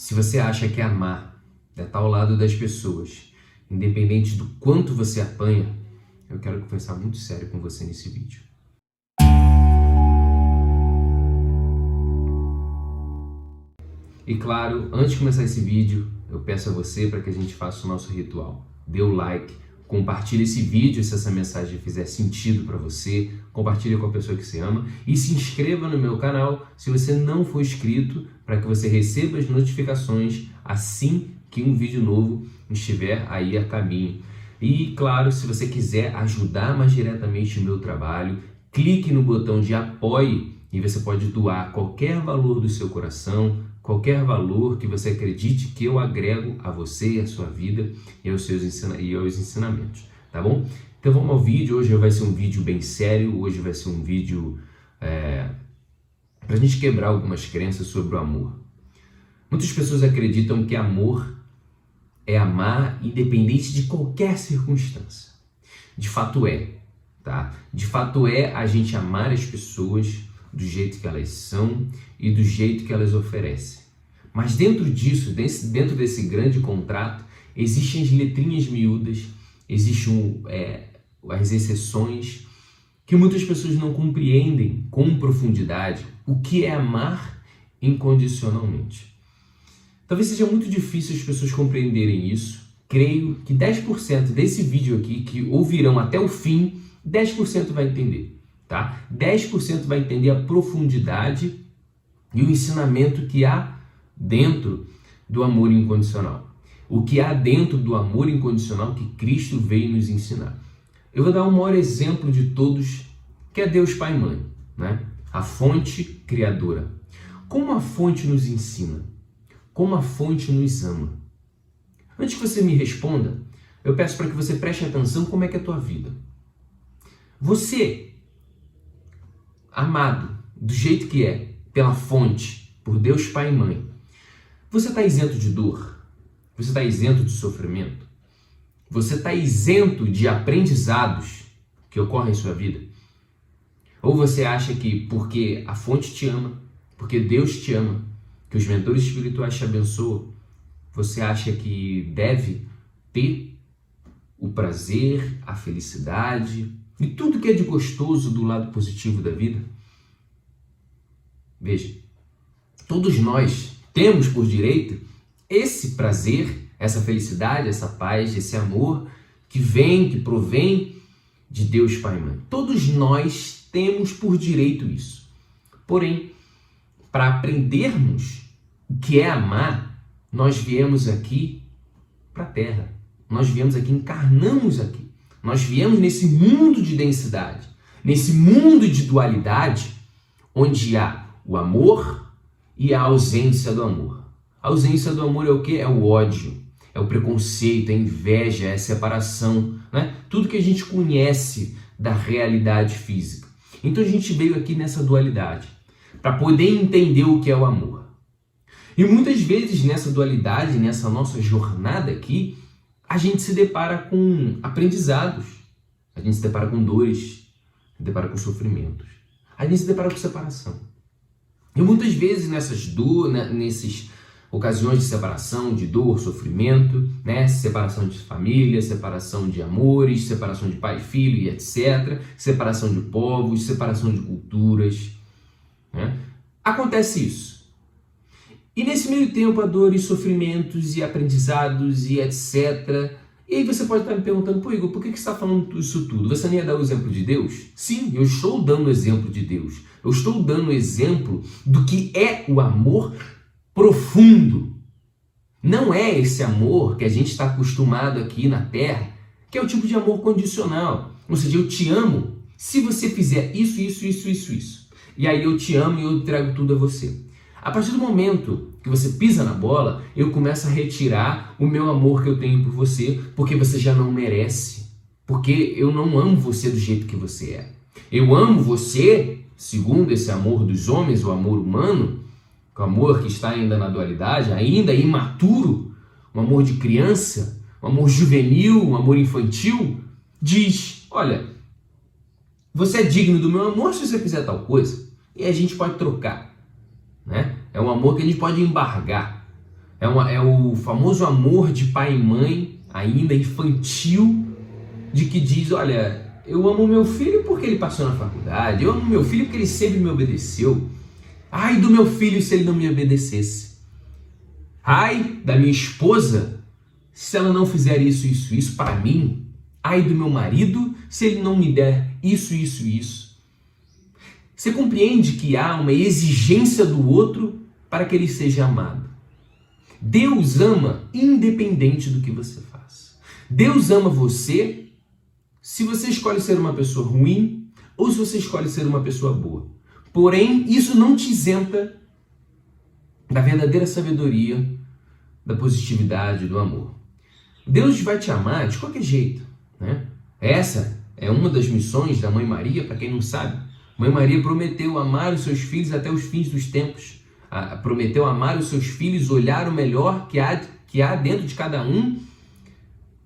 Se você acha que amar é estar ao lado das pessoas, independente do quanto você apanha, eu quero conversar muito sério com você nesse vídeo. E claro, antes de começar esse vídeo, eu peço a você para que a gente faça o nosso ritual. Dê o like, compartilhe esse vídeo se essa mensagem fizer sentido para você, compartilhe com a pessoa que você ama e se inscreva no meu canal se você não for inscrito para que você receba as notificações assim que um vídeo novo estiver aí a caminho. E claro, se você quiser ajudar mais diretamente o meu trabalho, clique no botão de apoie e você pode doar qualquer valor do seu coração, qualquer valor que você acredite que eu agrego a você a sua vida e aos seus ensina e aos ensinamentos, tá bom? Então vamos ao vídeo. Hoje vai ser um vídeo bem sério. Hoje vai ser um vídeo é, para a gente quebrar algumas crenças sobre o amor. Muitas pessoas acreditam que amor é amar independente de qualquer circunstância. De fato é, tá? De fato é a gente amar as pessoas do jeito que elas são e do jeito que elas oferecem. Mas dentro disso, dentro desse grande contrato, existem as letrinhas miúdas, existem é, as exceções que muitas pessoas não compreendem com profundidade o que é amar incondicionalmente. Talvez seja muito difícil as pessoas compreenderem isso. Creio que 10% desse vídeo aqui que ouvirão até o fim, 10% vai entender tá? 10% vai entender a profundidade e o ensinamento que há dentro do amor incondicional. O que há dentro do amor incondicional que Cristo veio nos ensinar. Eu vou dar um maior exemplo de todos, que é Deus Pai e Mãe, né? A fonte criadora. Como a fonte nos ensina? Como a fonte nos ama? Antes que você me responda, eu peço para que você preste atenção como é que é a tua vida. Você amado do jeito que é, pela fonte, por Deus Pai e Mãe, você está isento de dor? Você está isento de sofrimento? Você está isento de aprendizados que ocorrem em sua vida? Ou você acha que porque a fonte te ama, porque Deus te ama, que os mentores espirituais te abençoam, você acha que deve ter o prazer, a felicidade, e tudo que é de gostoso do lado positivo da vida. Veja, todos nós temos por direito esse prazer, essa felicidade, essa paz, esse amor que vem, que provém de Deus Pai e Mãe. Todos nós temos por direito isso. Porém, para aprendermos o que é amar, nós viemos aqui para a Terra. Nós viemos aqui, encarnamos aqui. Nós viemos nesse mundo de densidade, nesse mundo de dualidade, onde há o amor e a ausência do amor. A ausência do amor é o que? É o ódio, é o preconceito, é a inveja, é a separação, né? Tudo que a gente conhece da realidade física. Então a gente veio aqui nessa dualidade para poder entender o que é o amor. E muitas vezes nessa dualidade, nessa nossa jornada aqui, a gente se depara com aprendizados, a gente se depara com dores, se depara com sofrimentos, a gente se depara com separação. E muitas vezes nessas dor, né, nesses ocasiões de separação, de dor, sofrimento, né, separação de família, separação de amores, separação de pai e filho e etc, separação de povos, separação de culturas, né? acontece isso. E nesse meio tempo há dores, sofrimentos e aprendizados e etc. E aí você pode estar me perguntando, pô Igor, por que você está falando isso tudo? Você nem ia dar o exemplo de Deus? Sim, eu estou dando o exemplo de Deus. Eu estou dando o exemplo do que é o amor profundo. Não é esse amor que a gente está acostumado aqui na Terra, que é o tipo de amor condicional. Ou seja, eu te amo se você fizer isso, isso, isso, isso, isso. E aí eu te amo e eu trago tudo a você. A partir do momento que você pisa na bola, eu começo a retirar o meu amor que eu tenho por você, porque você já não merece. Porque eu não amo você do jeito que você é. Eu amo você, segundo esse amor dos homens, o amor humano, o amor que está ainda na dualidade, ainda imaturo, um amor de criança, um amor juvenil, um amor infantil, diz: Olha, você é digno do meu amor se você fizer tal coisa, e a gente pode trocar. Né? É um amor que a gente pode embargar. É, uma, é o famoso amor de pai e mãe, ainda infantil, de que diz: olha, eu amo meu filho porque ele passou na faculdade, eu amo meu filho porque ele sempre me obedeceu. Ai do meu filho se ele não me obedecesse. Ai da minha esposa se ela não fizer isso, isso, isso para mim. Ai do meu marido se ele não me der isso, isso, isso. Você compreende que há uma exigência do outro para que ele seja amado. Deus ama independente do que você faz. Deus ama você se você escolhe ser uma pessoa ruim ou se você escolhe ser uma pessoa boa. Porém, isso não te isenta da verdadeira sabedoria, da positividade, do amor. Deus vai te amar de qualquer jeito. Né? Essa é uma das missões da Mãe Maria, para quem não sabe. Mãe Maria prometeu amar os seus filhos até os fins dos tempos. Prometeu amar os seus filhos, olhar o melhor que há, que há dentro de cada um,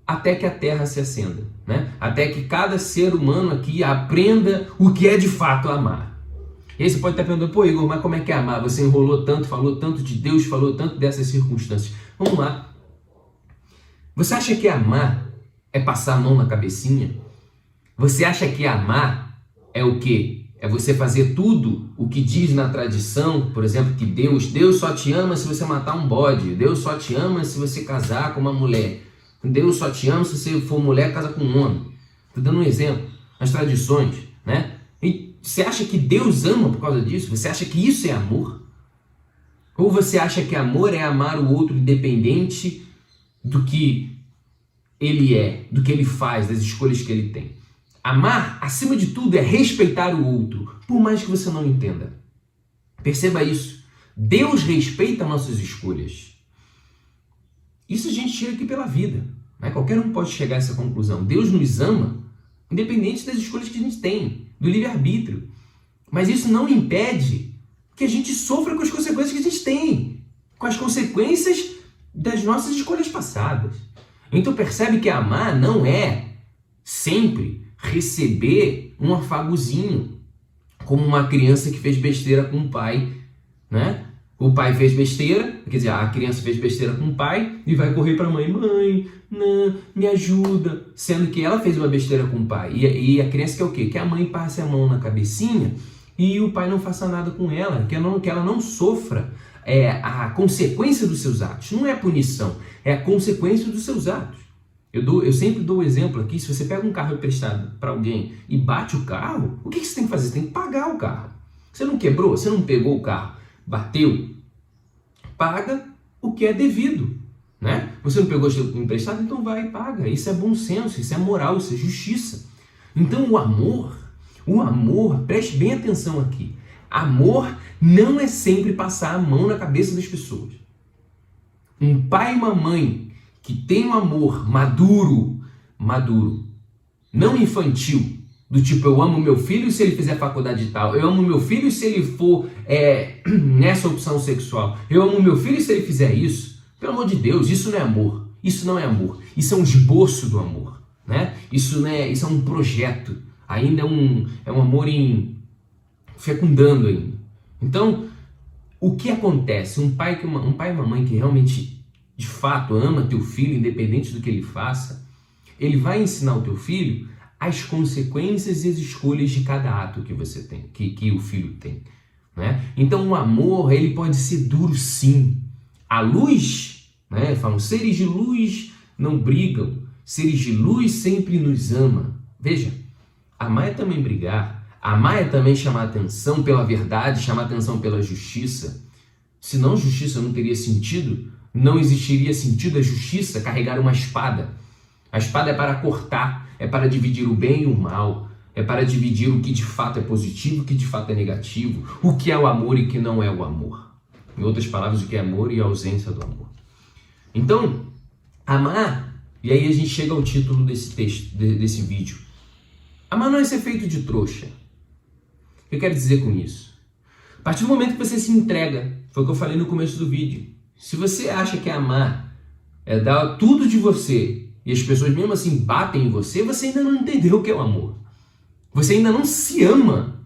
até que a terra se acenda. Né? Até que cada ser humano aqui aprenda o que é de fato amar. E aí você pode estar perguntando, pô Igor, mas como é que é amar? Você enrolou tanto, falou tanto de Deus, falou tanto dessas circunstâncias. Vamos lá. Você acha que amar é passar a mão na cabecinha? Você acha que amar é o quê? É você fazer tudo o que diz na tradição, por exemplo, que Deus, Deus só te ama se você matar um bode, Deus só te ama se você casar com uma mulher, Deus só te ama se você for mulher, casa com um homem. Estou dando um exemplo. As tradições, né? E você acha que Deus ama por causa disso? Você acha que isso é amor? Ou você acha que amor é amar o outro independente do que ele é, do que ele faz, das escolhas que ele tem? Amar, acima de tudo, é respeitar o outro, por mais que você não entenda. Perceba isso. Deus respeita nossas escolhas. Isso a gente chega aqui pela vida. Né? Qualquer um pode chegar a essa conclusão. Deus nos ama, independente das escolhas que a gente tem, do livre-arbítrio. Mas isso não impede que a gente sofra com as consequências que a gente tem, com as consequências das nossas escolhas passadas. Então percebe que amar não é sempre receber um afagozinho, como uma criança que fez besteira com o pai, né? O pai fez besteira, quer dizer, a criança fez besteira com o pai e vai correr para a mãe, mãe, não, me ajuda, sendo que ela fez uma besteira com o pai. E, e a criança quer o quê? Que a mãe passe a mão na cabecinha e o pai não faça nada com ela, que não, que ela não sofra é, a consequência dos seus atos. Não é punição, é a consequência dos seus atos. Eu, dou, eu sempre dou o exemplo aqui: se você pega um carro emprestado para alguém e bate o carro, o que, que você tem que fazer? Você tem que pagar o carro. Você não quebrou, você não pegou o carro, bateu, paga o que é devido. Né? Você não pegou emprestado, então vai e paga. Isso é bom senso, isso é moral, isso é justiça. Então o amor, o amor, preste bem atenção aqui. Amor não é sempre passar a mão na cabeça das pessoas. Um pai e uma mãe que tem um amor maduro, maduro, não infantil, do tipo eu amo meu filho se ele fizer faculdade tal, eu amo meu filho se ele for é, nessa opção sexual, eu amo meu filho se ele fizer isso. Pelo amor de Deus, isso não é amor. Isso não é amor. Isso é um esboço do amor, né? Isso é, isso é um projeto. Ainda é um, é um amor em fecundando ainda. Então, o que acontece? Um pai que uma, um pai e uma mãe que realmente de fato ama teu filho, independente do que ele faça, ele vai ensinar o teu filho as consequências e as escolhas de cada ato que você tem, que, que o filho tem. Né? Então o amor ele pode ser duro sim. A luz, né? falam, seres de luz não brigam, seres de luz sempre nos ama. Veja, amar é também brigar, amar é também chamar atenção pela verdade, chamar atenção pela justiça. Senão justiça não teria sentido, não existiria sentido a justiça carregar uma espada. A espada é para cortar, é para dividir o bem e o mal, é para dividir o que de fato é positivo e o que de fato é negativo, o que é o amor e o que não é o amor. Em outras palavras, o que é amor e a ausência do amor. Então, amar, e aí a gente chega ao título desse texto, desse vídeo. Amar não é ser feito de trouxa. O que eu quero dizer com isso? A partir do momento que você se entrega, foi o que eu falei no começo do vídeo, se você acha que amar é dar tudo de você e as pessoas mesmo assim batem em você, você ainda não entendeu o que é o amor. Você ainda não se ama.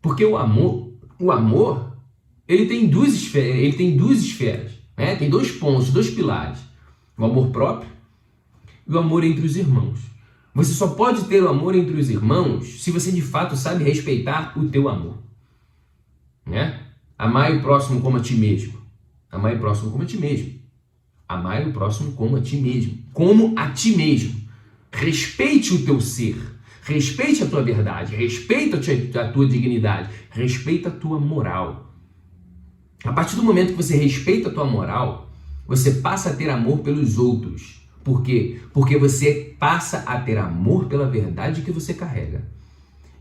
Porque o amor, o amor, ele tem duas esferas, ele tem duas esferas. Né? Tem dois pontos, dois pilares: o amor próprio e o amor entre os irmãos. Você só pode ter o amor entre os irmãos se você de fato sabe respeitar o teu amor. Né? Amai o próximo como a ti mesmo. Amai o próximo como a ti mesmo. Amai o próximo como a ti mesmo. Como a ti mesmo. Respeite o teu ser. Respeite a tua verdade. Respeite a tua dignidade. Respeita a tua moral. A partir do momento que você respeita a tua moral, você passa a ter amor pelos outros. Por quê? Porque você passa a ter amor pela verdade que você carrega.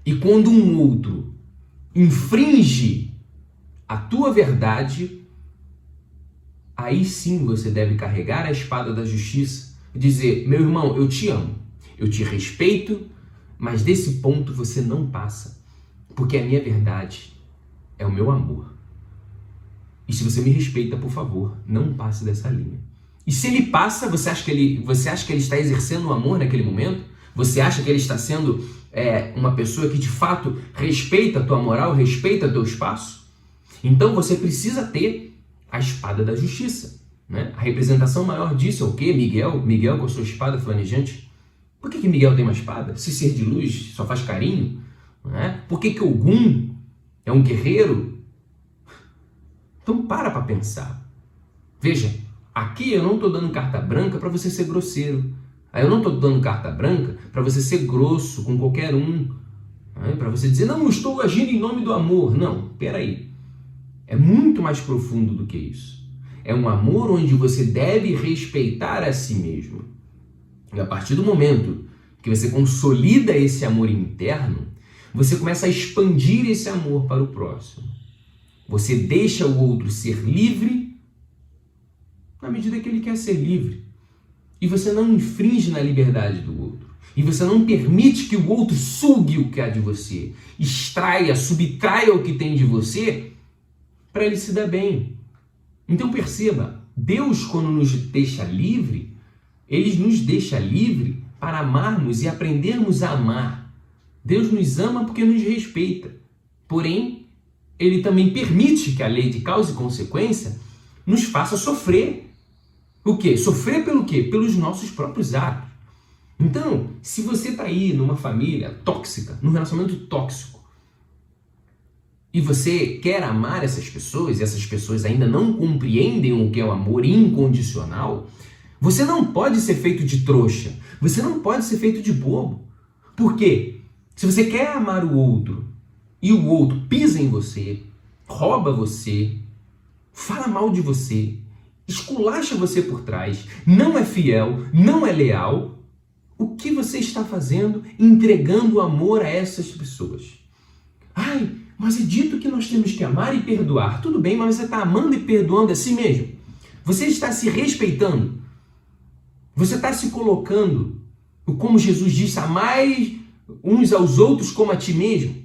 E quando um outro infringe a tua verdade, aí sim você deve carregar a espada da justiça e dizer: meu irmão, eu te amo, eu te respeito, mas desse ponto você não passa, porque a minha verdade é o meu amor. E se você me respeita, por favor, não passe dessa linha. E se ele passa, você acha que ele, você acha que ele está exercendo o amor naquele momento? Você acha que ele está sendo é, uma pessoa que de fato respeita a tua moral, respeita teu espaço? Então você precisa ter a espada da justiça. Né? A representação maior disso é o quê? Miguel, Miguel com a sua espada flamejante. Por que, que Miguel tem uma espada? Se ser de luz só faz carinho? Né? Por que, que Ogum é um guerreiro? Então para para pensar. Veja, Aqui eu não estou dando carta branca para você ser grosseiro. Aí eu não estou dando carta branca para você ser grosso com qualquer um. Né? Para você dizer, não, estou agindo em nome do amor. Não, peraí. É muito mais profundo do que isso. É um amor onde você deve respeitar a si mesmo. E a partir do momento que você consolida esse amor interno, você começa a expandir esse amor para o próximo. Você deixa o outro ser livre na medida que ele quer ser livre. E você não infringe na liberdade do outro. E você não permite que o outro sugue o que há de você, extraia, subtraia o que tem de você para ele se dar bem. Então perceba, Deus quando nos deixa livre, ele nos deixa livre para amarmos e aprendermos a amar. Deus nos ama porque nos respeita. Porém, ele também permite que a lei de causa e consequência nos faça sofrer o quê? Sofrer pelo quê? Pelos nossos próprios atos. Então, se você está aí numa família tóxica, num relacionamento tóxico, e você quer amar essas pessoas, e essas pessoas ainda não compreendem o que é o amor incondicional, você não pode ser feito de trouxa, você não pode ser feito de bobo. Por quê? Se você quer amar o outro e o outro pisa em você, rouba você, fala mal de você, esculacha você por trás, não é fiel, não é leal, o que você está fazendo entregando amor a essas pessoas? Ai, mas é dito que nós temos que amar e perdoar. Tudo bem, mas você está amando e perdoando a si mesmo. Você está se respeitando. Você está se colocando, como Jesus disse, amai uns aos outros como a ti mesmo.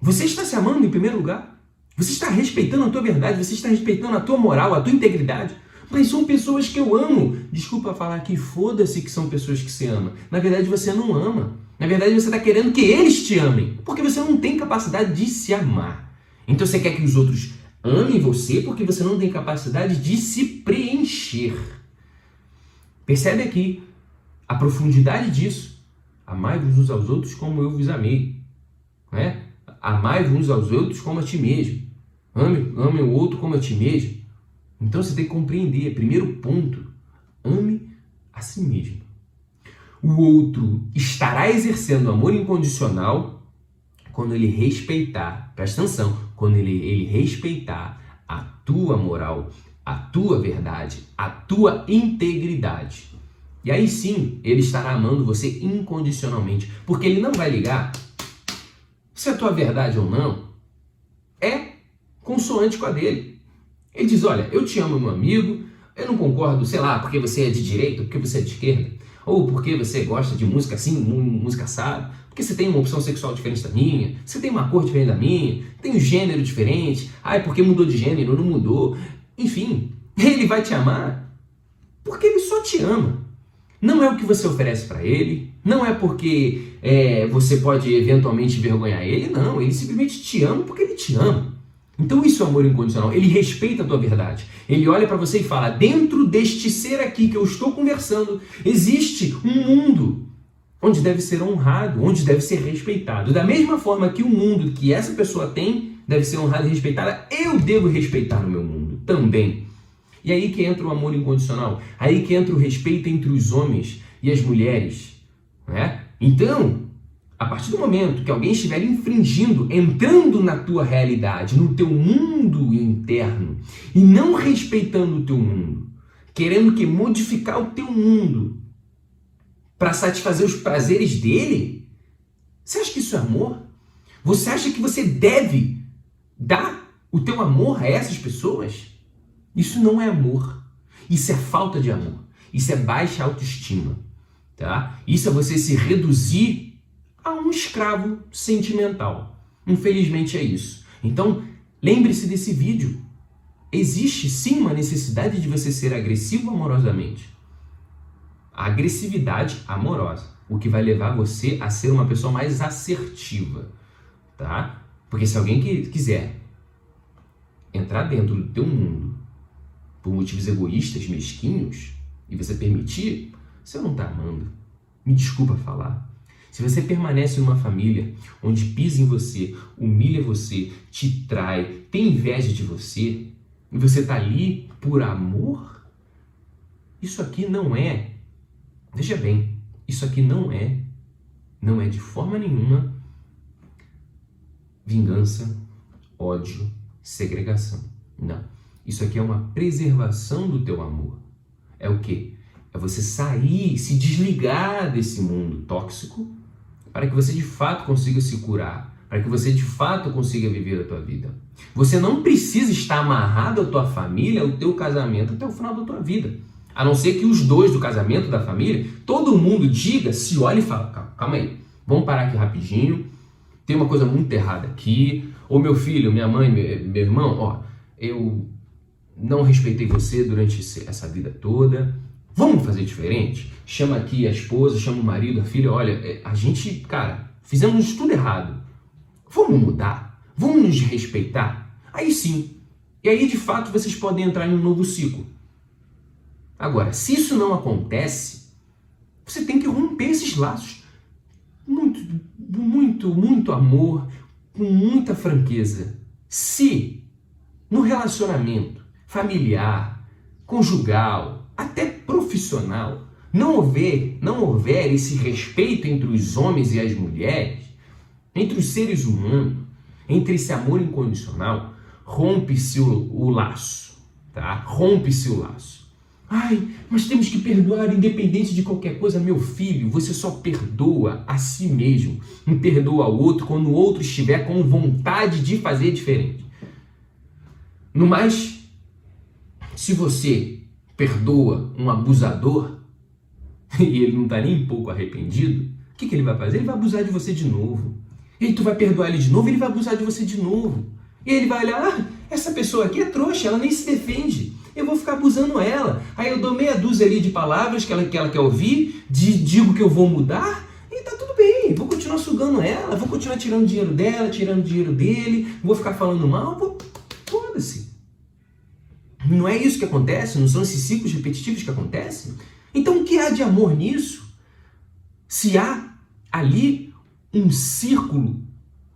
Você está se amando em primeiro lugar? Você está respeitando a tua verdade, você está respeitando a tua moral, a tua integridade. Mas são pessoas que eu amo. Desculpa falar que foda-se que são pessoas que você ama. Na verdade, você não ama. Na verdade, você está querendo que eles te amem. Porque você não tem capacidade de se amar. Então você quer que os outros amem você porque você não tem capacidade de se preencher. Percebe aqui a profundidade disso. Amai-vos uns aos outros como eu vos amei. Né? Amai-vos uns aos outros como a ti mesmo. Ame, ame o outro como a ti mesmo. Então você tem que compreender, primeiro ponto, ame a si mesmo. O outro estará exercendo amor incondicional quando ele respeitar, presta atenção, quando ele, ele respeitar a tua moral, a tua verdade, a tua integridade. E aí sim, ele estará amando você incondicionalmente, porque ele não vai ligar se é tua verdade ou não é consoante com a dele. Ele diz: Olha, eu te amo, meu amigo, eu não concordo, sei lá, porque você é de direita, porque você é de esquerda, ou porque você gosta de música assim, música assada, porque você tem uma opção sexual diferente da minha, você tem uma cor diferente da minha, tem um gênero diferente, ai, porque mudou de gênero, não mudou. Enfim, ele vai te amar porque ele só te ama. Não é o que você oferece para ele, não é porque é, você pode eventualmente envergonhar ele, não. Ele simplesmente te ama porque ele te ama. Então isso é amor incondicional. Ele respeita a tua verdade. Ele olha para você e fala: dentro deste ser aqui que eu estou conversando, existe um mundo onde deve ser honrado, onde deve ser respeitado. Da mesma forma que o mundo que essa pessoa tem deve ser honrado e respeitado, eu devo respeitar o meu mundo também. E aí que entra o amor incondicional. Aí que entra o respeito entre os homens e as mulheres. Né? Então, a partir do momento que alguém estiver infringindo, entrando na tua realidade, no teu mundo interno, e não respeitando o teu mundo, querendo que modificar o teu mundo para satisfazer os prazeres dele, você acha que isso é amor? Você acha que você deve dar o teu amor a essas pessoas? Isso não é amor. Isso é falta de amor. Isso é baixa autoestima, tá? Isso é você se reduzir a um escravo sentimental. Infelizmente é isso. Então, lembre-se desse vídeo. Existe sim uma necessidade de você ser agressivo amorosamente. A agressividade amorosa, o que vai levar você a ser uma pessoa mais assertiva, tá? Porque se alguém que quiser entrar dentro do teu mundo por motivos egoístas, mesquinhos, e você permitir, você não está amando. Me desculpa falar. Se você permanece numa família onde pisa em você, humilha você, te trai, tem inveja de você, e você está ali por amor, isso aqui não é, veja bem, isso aqui não é, não é de forma nenhuma vingança, ódio, segregação. Não. Isso aqui é uma preservação do teu amor. É o quê? É você sair, se desligar desse mundo tóxico para que você de fato consiga se curar, para que você de fato consiga viver a tua vida. Você não precisa estar amarrado à tua família, ao teu casamento até o final da tua vida. A não ser que os dois do casamento, da família, todo mundo diga, se olhe e fala, calma, calma aí, vamos parar aqui rapidinho, tem uma coisa muito errada aqui, ou meu filho, minha mãe, meu irmão, ó, eu não respeitei você durante essa vida toda, Vamos fazer diferente? Chama aqui a esposa, chama o marido, a filha, olha, é, a gente, cara, fizemos tudo errado. Vamos mudar? Vamos nos respeitar? Aí sim. E aí, de fato, vocês podem entrar em um novo ciclo. Agora, se isso não acontece, você tem que romper esses laços. Muito, muito, muito amor, com muita franqueza. Se no relacionamento familiar, conjugal, até profissional, não houver, não houver esse respeito entre os homens e as mulheres, entre os seres humanos, entre esse amor incondicional, rompe-se o, o laço, tá? Rompe-se o laço. Ai, mas temos que perdoar independente de qualquer coisa, meu filho. Você só perdoa a si mesmo, não perdoa ao outro quando o outro estiver com vontade de fazer diferente. No mais, se você perdoa um abusador e ele não está nem um pouco arrependido, o que, que ele vai fazer? Ele vai abusar de você de novo. E tu vai perdoar ele de novo, ele vai abusar de você de novo. E ele vai olhar, ah, essa pessoa aqui é trouxa, ela nem se defende. Eu vou ficar abusando ela. Aí eu dou meia dúzia ali de palavras que ela, que ela quer ouvir, de, digo que eu vou mudar, e tá tudo bem. Vou continuar sugando ela, vou continuar tirando dinheiro dela, tirando dinheiro dele, vou ficar falando mal, vou... Não é isso que acontece? Não são esses ciclos repetitivos que acontecem? Então o que há de amor nisso? Se há ali um círculo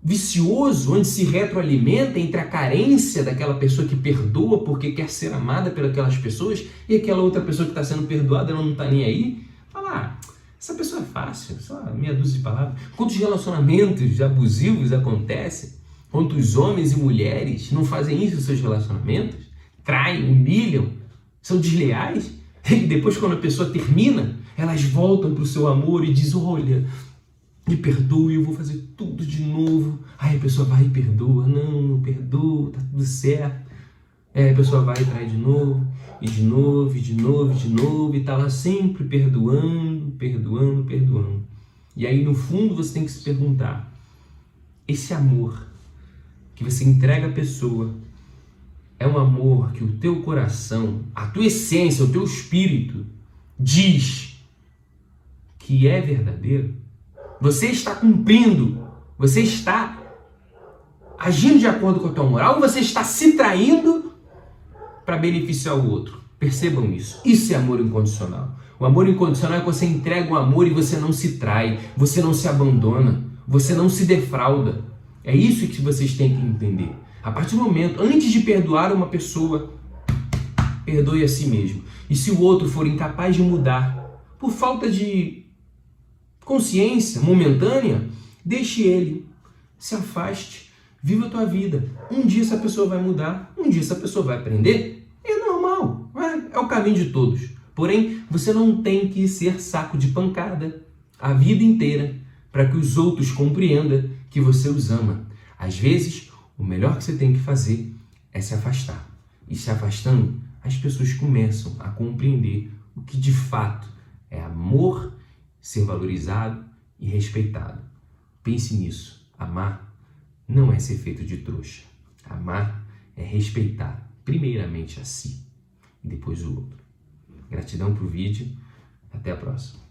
vicioso onde se retroalimenta entre a carência daquela pessoa que perdoa porque quer ser amada pelas pessoas e aquela outra pessoa que está sendo perdoada ela não está nem aí, fala, ah, essa pessoa é fácil, só meia dúzia de palavras. Quantos relacionamentos abusivos acontecem? Quantos homens e mulheres não fazem isso nos seus relacionamentos? Traem, humilham, são desleais. E depois, quando a pessoa termina, elas voltam para o seu amor e dizem: Olha, me perdoe, eu vou fazer tudo de novo. Aí a pessoa vai e perdoa: Não, não perdoa, tá tudo certo. Aí a pessoa vai e trai de novo, e de novo, e de novo, e de novo, e está lá sempre perdoando, perdoando, perdoando. E aí, no fundo, você tem que se perguntar: esse amor que você entrega à pessoa é um amor que o teu coração, a tua essência, o teu espírito diz que é verdadeiro, você está cumprindo, você está agindo de acordo com a tua moral você está se traindo para beneficiar o outro? Percebam isso. Isso é amor incondicional. O amor incondicional é que você entrega o amor e você não se trai, você não se abandona, você não se defrauda. É isso que vocês têm que entender. A partir do momento, antes de perdoar uma pessoa, perdoe a si mesmo. E se o outro for incapaz de mudar, por falta de consciência momentânea, deixe ele, se afaste, viva a tua vida. Um dia essa pessoa vai mudar, um dia essa pessoa vai aprender. É normal, é, é o caminho de todos. Porém, você não tem que ser saco de pancada a vida inteira para que os outros compreendam que você os ama. Às vezes, o melhor que você tem que fazer é se afastar. E se afastando, as pessoas começam a compreender o que de fato é amor, ser valorizado e respeitado. Pense nisso. Amar não é ser feito de trouxa. Amar é respeitar, primeiramente a si e depois o outro. Gratidão pro vídeo. Até a próxima.